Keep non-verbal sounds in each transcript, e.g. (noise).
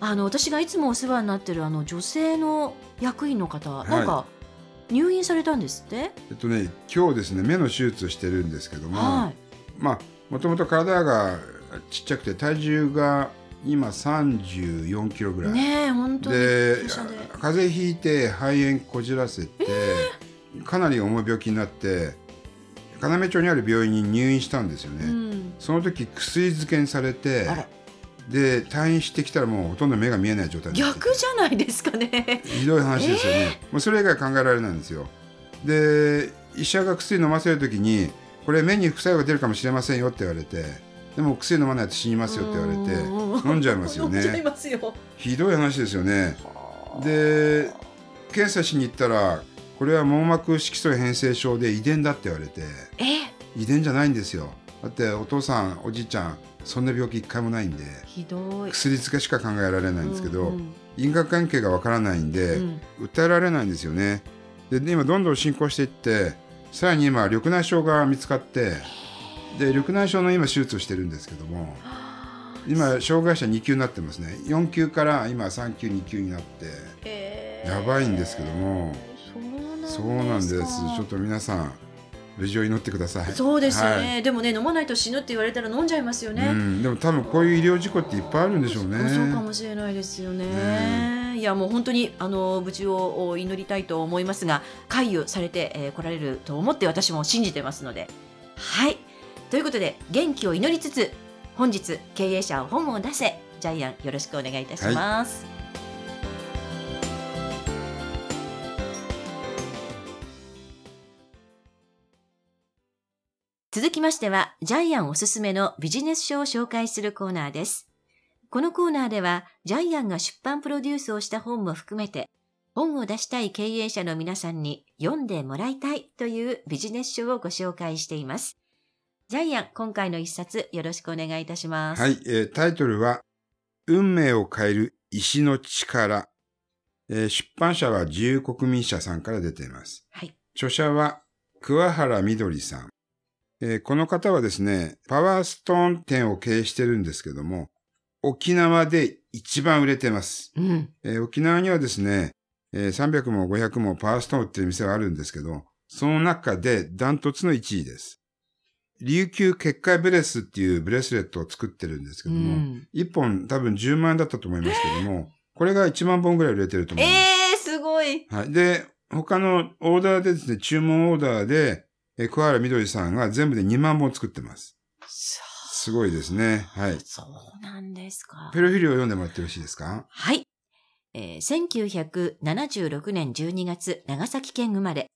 あの私がいつもお世話になってるあの女性の役員の方、い。なんか入院されたんですって、えっとね、今日ですね、目の手術をしてるんですけども、はい。まあ、もともと体がちっちゃくて、体重が今34キロぐらい。ねえ本当にで風邪ひいて肺炎こじらせて、かなり重い病気になって要町にある病院に入院したんですよね、うん、その時薬漬けにされてで退院してきたらもうほとんど目が見えない状態逆じゃないですかね。ひどい話ですよね、もうそれ以外考えられないんですよ。で医者が薬飲ませる時にこれ目に副作用が出るかもしれませんよって言われてでも薬飲まないと死にますよって言われて飲んじゃいますよ飲んじゃいねますよ。ひどい話ですよね。で検査しに行ったらこれは網膜色素変性症で遺伝だって言われてえ遺伝じゃないんですよ。だってお父さんおじいちゃんそんな病気一回もないんでひどい。薬漬けしか考えられないんですけど、うんうん。因果関係がわからないんで、うん。訴えられないんですよね。でで今どんどん進行していってさらに今緑内障が見つかってで緑内障の今手術をしてるんですけども今障害者2級になってますね。4級から今3級2級になってえー。やばいんですけども。そうなんです。ちょっと皆さん無事を祈ってくださいそうですよね、はいでもね飲まないと死ぬって言われたら飲んじゃいますよね、うん、でも多分こういう医療事故っていっぱいあるんでしょうねそうかもしれないですよね。いやもう本当にあの無事を祈りたいと思いますが、回遊されて、えー来られると思って私も信じてますので。はい。ということで元気を祈りつつ本日経営者は本を出せジャイアンよろしくお願いいたします。続きましては、ジャイアンおすすめのビジネス書を紹介するコーナーです。このコーナーでは、ジャイアンが出版プロデュースをした本も含めて、本を出したい経営者の皆さんに読んでもらいたいというビジネス書をご紹介しています。ジャイアン、今回の一冊よろしくお願いいたします。はい、えータイトルは「運命を変える石の力」えー出版社は自由国民社さんから出ています。はい。著者は桑原みどりさん、えーこの方はですね、パワーストーン店を経営してるんですけども、沖縄で一番売れてます。うん。えー沖縄にはですね、えー300も500もパワーストーン売ってる店があるんですけど、その中でダントツの1位です。琉球結界ブレスっていうブレスレットを作ってるんですけうども、ん、1本多分10万円だったと思いますけども、これが1万本ぐらい売れてると思います。えー、すごい。はい。で、他のオーダーでですね、注文オーダーで、えー、桑原みどりさんが全部で2万本作ってます。すごいですね。はい。そうなんですか。プロフィールを読んでもらってよろしいですか？はい。えー1976年12月、長崎県生まれ。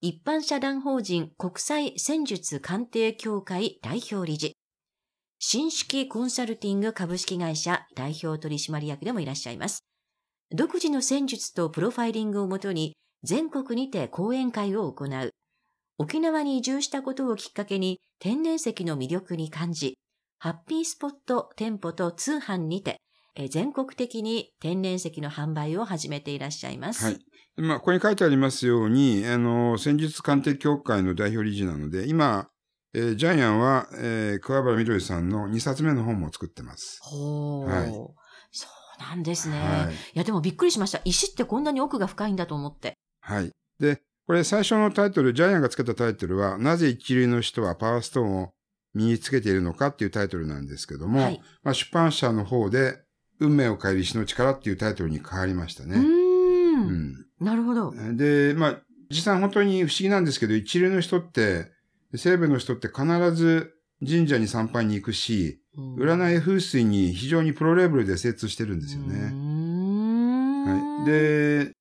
一般社団法人国際戦術鑑定協会代表理事。新式コンサルティング株式会社代表取締役でもいらっしゃいます。独自の戦術とプロファイリングをもとに全国にて講演会を行う。沖縄に移住したことをきっかけに天然石の魅力に感じ、ハッピースポット店舗と通販にてえー全国的に天然石の販売を始めていらっしゃいます。はい。まあ、ここに書いてありますように、あの、戦術鑑定協会の代表理事なので、今、えージャイアンは、えー、桑原みどりさんの2冊目の本も作ってます。ほう、はいそうなんですね、はいい。や、でもびっくりしました。石ってこんなに奥が深いんだと思って。はい。で、これ最初のタイトル、ジャイアンがつけたタイトルは、なぜ一流の人はパワーストーンを身につけているのかっていうタイトルなんですけども、はい。まあ、出版社の方で、運命を変える石の力っていうタイトルに変わりましたうー。ね。うんなるほど。ん。で、まあ、実際本当に不思議なんですけど、一流の人って、西部の人って必ず神社に参拝に行くし、占い風水に非常にプロレベルで精通してるんですよね。んはい。で、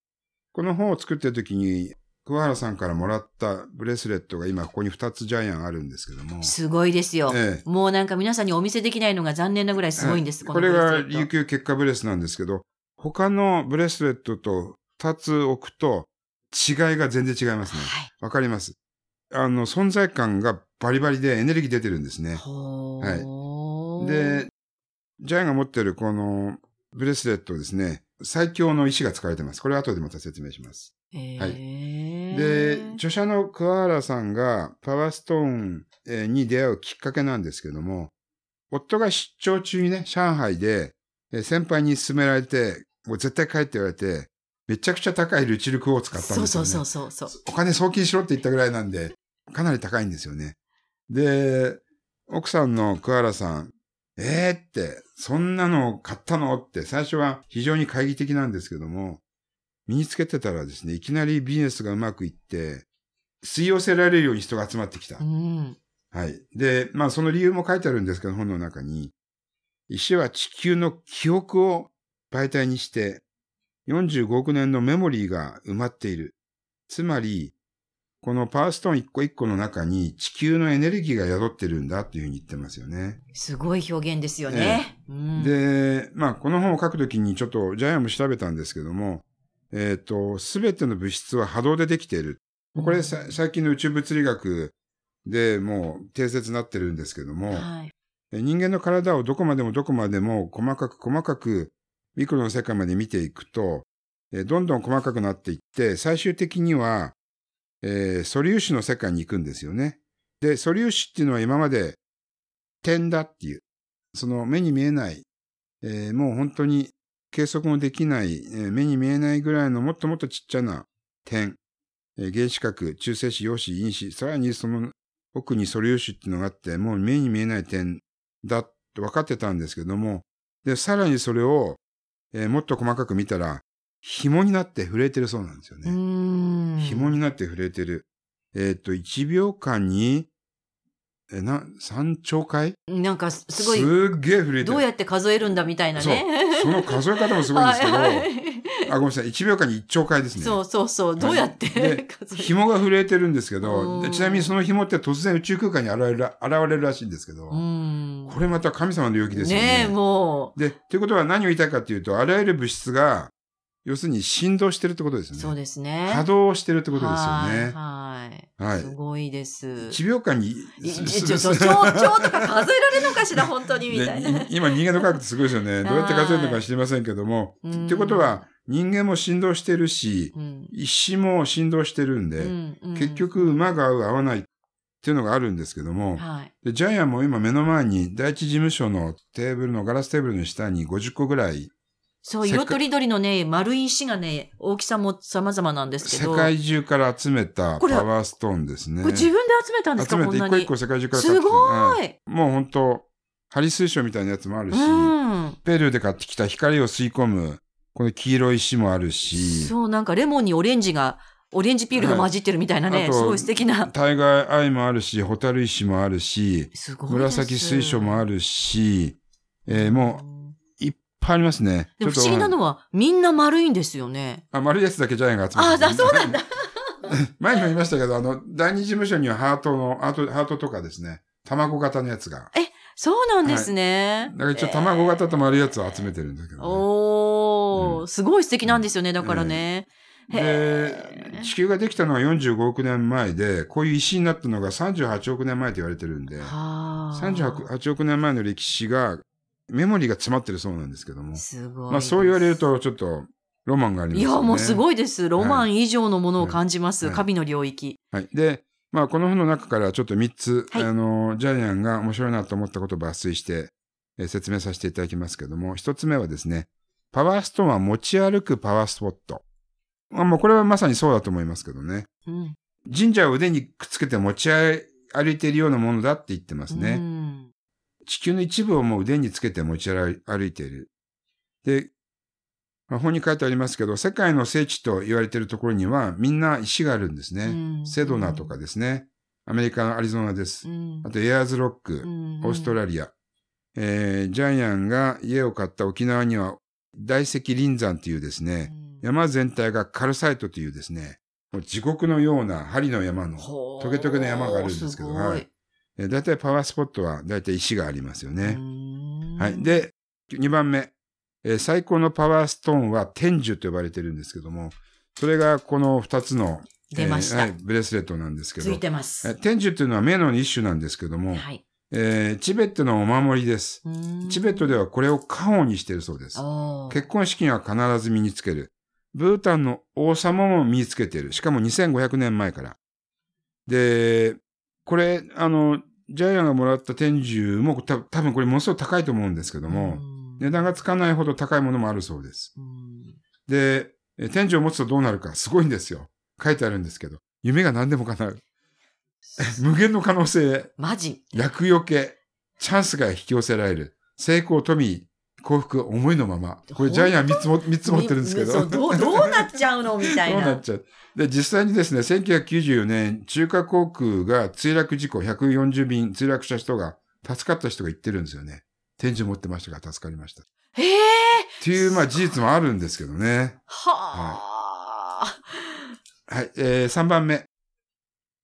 この本を作ってる時に、桑原さんからもらったブレスレットが今ここに2つジャイアンあるんですけども。すごいですよ。ええもうなんか皆さんにお見せできないのが残念なぐらいすごいんです。これが琉球結果ブレスなんですけど、他のブレスレットと二つ置くと違いが全然違いますね。はい。わかります？あの、存在感がバリバリでエネルギー出てるんですね。はいで、ジャイアンが持ってるこのブレスレットですね、最強の石が使われてます。これ後でまた説明します。へはいーで、著者の桑原さんがパワーストーンえーに出会うきっかけなんですけども、夫が出張中にね、上海でえー先輩に勧められて、もう絶対帰って言われて、めちゃくちゃ高いルチルクを使ったんですよね。そうそうそうそうそう。お金送金しろって言ったぐらいなんで、かなり高いんですよね。で、奥さんの桑原さん、えーって、そんなの買ったのって最初は非常に懐疑的なんですけども、身につけてたらですね、いきなりビジネスがうまくいって、吸い寄せられるように人が集まってきた。うん。はい。で、まあその理由も書いてあるんですけど、本の中に、石は地球の記憶を媒体にして、45億年のメモリーが埋まっている。つまり、このパワーストーン一個一個の中に地球のエネルギーが宿ってるんだっていうふうに言ってますよね。すごい表現ですよね。うん、で、まあこの本を書くときにちょっとジャイアンも調べたんですけども、えっ、と、すべての物質は波動でできている。これさ、最近の宇宙物理学でもう定説になってるんですけども、はい。え人間の体をどこまでもどこまでも細かく細かくミクロの世界まで見ていくと、えどんどん細かくなっていって、最終的には、えー素粒子の世界に行くんですよね。で、素粒子っていうのは今まで点だっていう、その目に見えない、えーもう本当に計測もできない、えー目に見えないぐらいのもっともっとちっちゃな点、えー原子核、中性子、陽子、陰子、さらにその奥に素粒子っていうのがあって、もう目に見えない点だって分かってたんですけども、で、さらにそれを、えーもっと細かく見たら、紐になって震えてるそうなんですようね。ん。紐になって震えてる。えっ、と、1秒間に、え、な、3兆回？なんかすごい、すっげえ震えてる。どうやって数えるんだみたいなね。その数え方もすごいんですけど、(laughs) はいはいあ、ごめんなさい、1秒間に1兆回ですね。そうそうそう。どうやってで数える？紐が震えてるんですけど、ちなみにその紐って突然宇宙空間に現れるら現れるらしいんですけど、うん。これまた神様の領域ですよね。ねえ、もで、ということは何を言いたいかというと、あらゆる物質が、要するに振動してるってことですね。そうですね。波動してるってことですよね。はい。ははいい。すごいです。1秒間に、ちょ、ちょ、すちょ、とか数えられるのかしら、(laughs) 本当に、みたいな。今人間の科学ってすごいですよね。どうやって数えるのか知りませんけども。うんってことは、人間も振動してるし、うん、石も振動してるんで、結局馬が合う合わないっていうのがあるんですけども、はい。でジャイアンも今目の前に第一事務所のテーブルのガラステーブルの下に50個ぐらいそう、色とりどりのね、丸い石がね、大きさも様々なんですけ世ど。界中から集めたパワーストーンですね。これ自分で集めたんですか集めて。一個一個世界中からすごうんい、もう本当ハリ水晶みたいなやつもあるし、うん。ペルーで買ってきた光を吸い込む、この黄色い石もあるし、そう、なんかレモンにオレンジが、オレンジピールが混じってるみたいなね、はいすごい素敵な。タイガーアイもあるし、ホタル石もあるし、すごいです。紫水晶もあるし、えーもうぱいありますね。でも不思議なのは、みんな丸いんですよね。あ、丸いやつだけジャイアンが集めてあ、だそうなんだ。(laughs) 前にも言いましたけど、あの、第二事務所にはハートの、ハート、ハートとかですね、卵型のやつが。そうなんですね。だから一応卵型と丸いやつを集めてるんだけど、ねおー、すごい素敵なんですよね、だからね。へで、地球ができたのは45億年前で、こういう石になったのが38億年前と言われてるんで、はあ。38億年前の歴史が、メモリーが詰まってるそうなんですけども。すごい。まあそう言われる。と、ちょっと、ロマンがありますよね。いや、もうすい。ごいです。ロマン以上のものを感じます。はい神の領域。はい。で、まあこの本の中からちょっと3つ、はいあの、ジャイアンが面白いなと思ったことを抜粋して、えー説明させていただきますけども、1つ目はですね、パワーストーンは持ち歩くパワースポット。まあもうこれはまさにそうだと思いますけどね。うん。神社を腕にくっつけて持ち歩いているようなものだって言ってますうね。ん地球の一部をもう腕につけて持ち歩いている。で、まあ本に書いてありますけど、世界の聖地と言われているところにはみんな石があるんですね。うんセドナとかですね。アメリカのアリゾナですう。んあとエアーズロック、うんオーストラリア。えージャイアンが家を買った沖縄には大石林山というですね、山全体がカルサイトというですね、もう地獄のような針の山の、トゲトゲの山があるんですけどはいえー大体パワースポットは大体石がありますよね。うんはい。で、2番目、えー最高のパワーストーンは天樹と呼ばれてるんですけども、それがこの2つの、出ましたえーはい、ブレスレットなんですけどつい、てます。え天寿っていうのは目の一種なんですけども、はい。えーチベットのお守りです。チベットではこれを家宝にしているそうです。結婚式には必ず身につける。ブータンの王様も身につけている。しかも2500年前から。で、これ、あの、ジャイアンがもらった天寿もた多分これものすごく高いと思うんですけども、うん値段がつかないほど高いものもあるそうです。うんで、え天寿を持つとどうなるかすごいんですよ。書いてあるんですけど。夢が何でも叶う。無限の可能性、マジ。厄除け、チャンスが引き寄せられる。成功、富、幸福、思いのまま。これジャイアン3つも、三つ持ってるんですけど。(laughs) どう、どうなっちゃうの？みたいな。どうなっちゃう？で、実際にですね、1994年、中華航空が墜落事故140便墜落した人が、助かった人が言ってるんですよね。天寿持ってましたから助かりました。っへえ。ていう、まあ事実もあるんですけどね。はあ。はい。えー、3番目。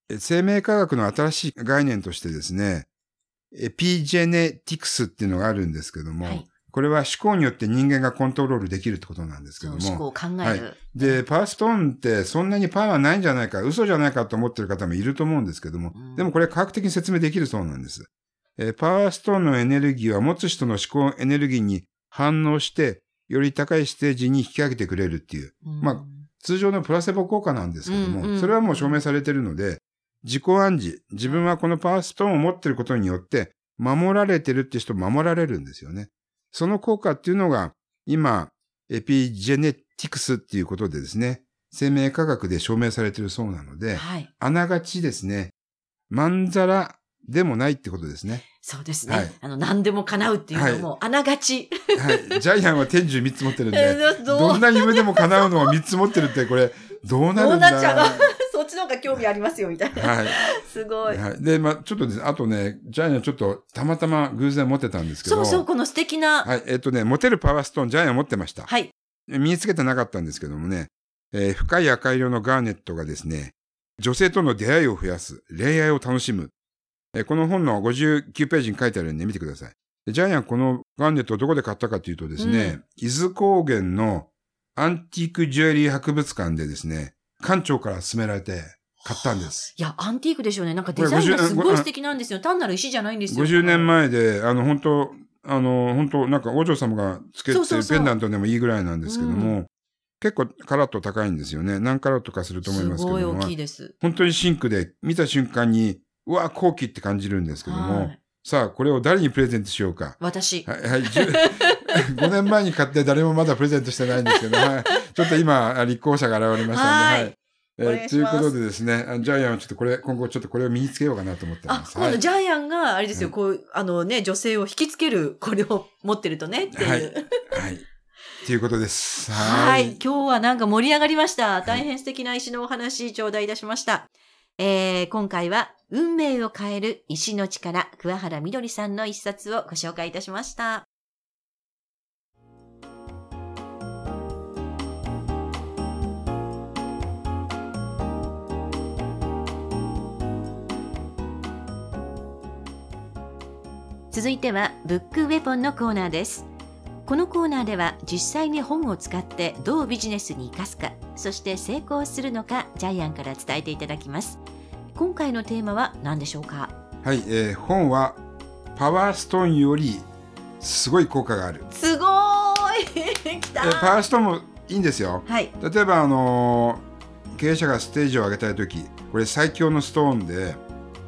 え生命科学の新しい概念としてですね、エピジェネティクスっていうのがあるんですけども、はいこれは思考によって人間がコントロールできるってことなんですけども、思考を考える。で、パワーストーンってそんなにパワーないんじゃないか、嘘じゃないかと思ってる方もいると思うんですけども、うん。でもこれ科学的に説明できるそうなんです。えーパワーストーンのエネルギーは持つ人の思考エネルギーに反応して、より高いステージに引き上げてくれるっていう、うん。まあ通常のプラセボ効果なんですけども、うん。うんそれはもう証明されているので、自己暗示、自分はこのパワーストーンを持っていることによって、守られてるって人守られるんですよね。その効果っていうのが、今、エピジェネティクスっていうことでですね、生命科学で証明されているそうなので、はい。あながちですね、まんざらでもないってことですね。そうですね。はいあの、何でも叶うっていうのも、あながち。はい。ジャイアンは天寿3つ持ってるんえで、(laughs) ーどんな夢でも叶うのを3つ持ってるって、これ、どうなるんだ？どうなっちゃうちの方が興味ありますよ、みたいな。はい。(laughs) すごい。はい。で、まあちょっとですね、あとね、ジャイアンちょっとたまたま偶然持ってたんですけど。そうそう、この素敵な。はい。えっ、とね、持てるパワーストーン、ジャイアン持ってました。はい。身につけてなかったんですけどもね、えー深い赤色のガーネットがですね、女性との出会いを増やす、恋愛を楽しむ。えーこの本の59ページに書いてあるんで見てください。でジャイアンこのガーネットをどこで買ったかというとですね、伊豆高原のアンティークジュエリー博物館でですね、館長から勧められて買ったんです。いや、アンティークでしょうね。なんかデザインがすごい素敵なんですよ。単なる石じゃないんですよ。50年前で、あの、本当あの、本当なんかお嬢様がつけてるペンダントでもいいぐらいなんですけども、結構カラット高いんですよね。何カラットかすると思いますけどもすごい大きいです。本当にシンクで見た瞬間に、うわ、後期って感じるんですけども、はいさあ、これを誰にプレゼントしようか？私。はい、はい、10 5 (laughs) 年前に買って誰もまだプレゼントしてないんですけど、はい、ちょっと今、立候補者が現れましたはいので、はい。えーということでですね、あジャイアンはちょっとこれ、今後ちょっとこれを身につけようかなと思ってあま、す。はいジャイアンが、あれですよ、うんこう、あのね、女性を引きつける、これを持ってるとね、っていう。はいはい。ということです。(laughs) はい。今日はなんか盛り上がりました。大変素敵な石のお話、頂戴いたしました。えー、今回は、運命を変える石の力、桑原みどりさんの一冊をご紹介いたしました。続いては、ブックウェポンのコーナーです。このコーナーでは実際に本を使ってどうビジネスに生かすか、そして成功するのかジャイアンから伝えていただきます。今回のテーマは何でしょうか？はい、えー本はパワーストーンよりすごい効果がある。すごーい (laughs) きえたーパワーストーンもいいんですよ。はい。例えば、あのー経営者がステージを上げたいとき、これ最強のストーンで、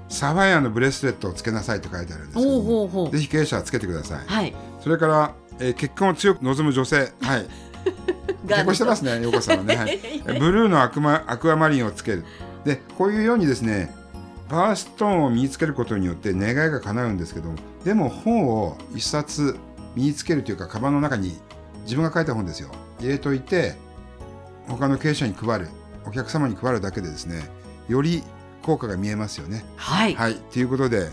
サファイアのブレスレットをつけなさいって書いてあるんですけほうどもほうほう。ぜひ経営者はつけてください。はい。それから、えー結婚を強く望む女性。はい。(laughs) 結婚してますね、ようこさんはね。はい。(laughs) えブルーのアクマアクアマリンをつける。で、こういうようにですね、パワーストーンを身につけることによって願いが叶うんですけども、でも本を一冊身につけるというか、カバンの中に自分が書いた本ですよ。入れといて、他の経営者に配る、お客様に配るだけでですね、より効果が見えますよね。はい。はい。ということで、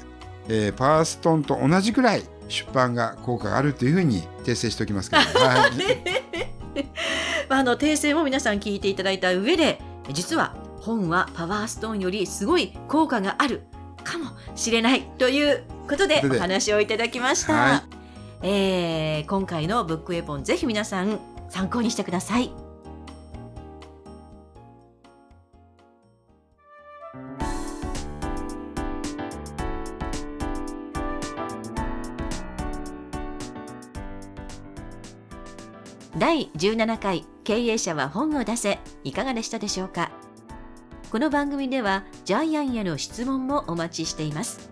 えーパワーストーンと同じくらい出版が効果があるというふうに訂正しておきますけど、(laughs) はい。(laughs) まあ、あの訂正も皆さん聞いていただいた上で実は本はパワーストーンよりすごい効果があるかもしれないということでお話をいただきました、はい、えー、今回のブックエポンぜひ皆さん参考にしてください。第17回経営者は本を出せ。いかがでしたでしょうか？この番組ではジャイアンへの質問もお待ちしています。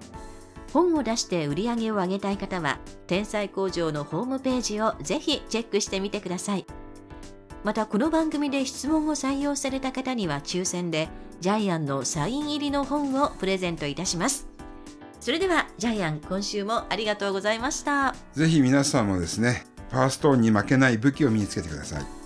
本を出して売り上げを上げたい方は天才工場のホームページをぜひチェックしてみてください。またこの番組で質問を採用された方には抽選でジャイアンのサイン入りの本をプレゼントいたします。それではジャイアン今週もありがとうございました。ぜひ皆さんもですねパワーストーンに負けない武器を身につけてください。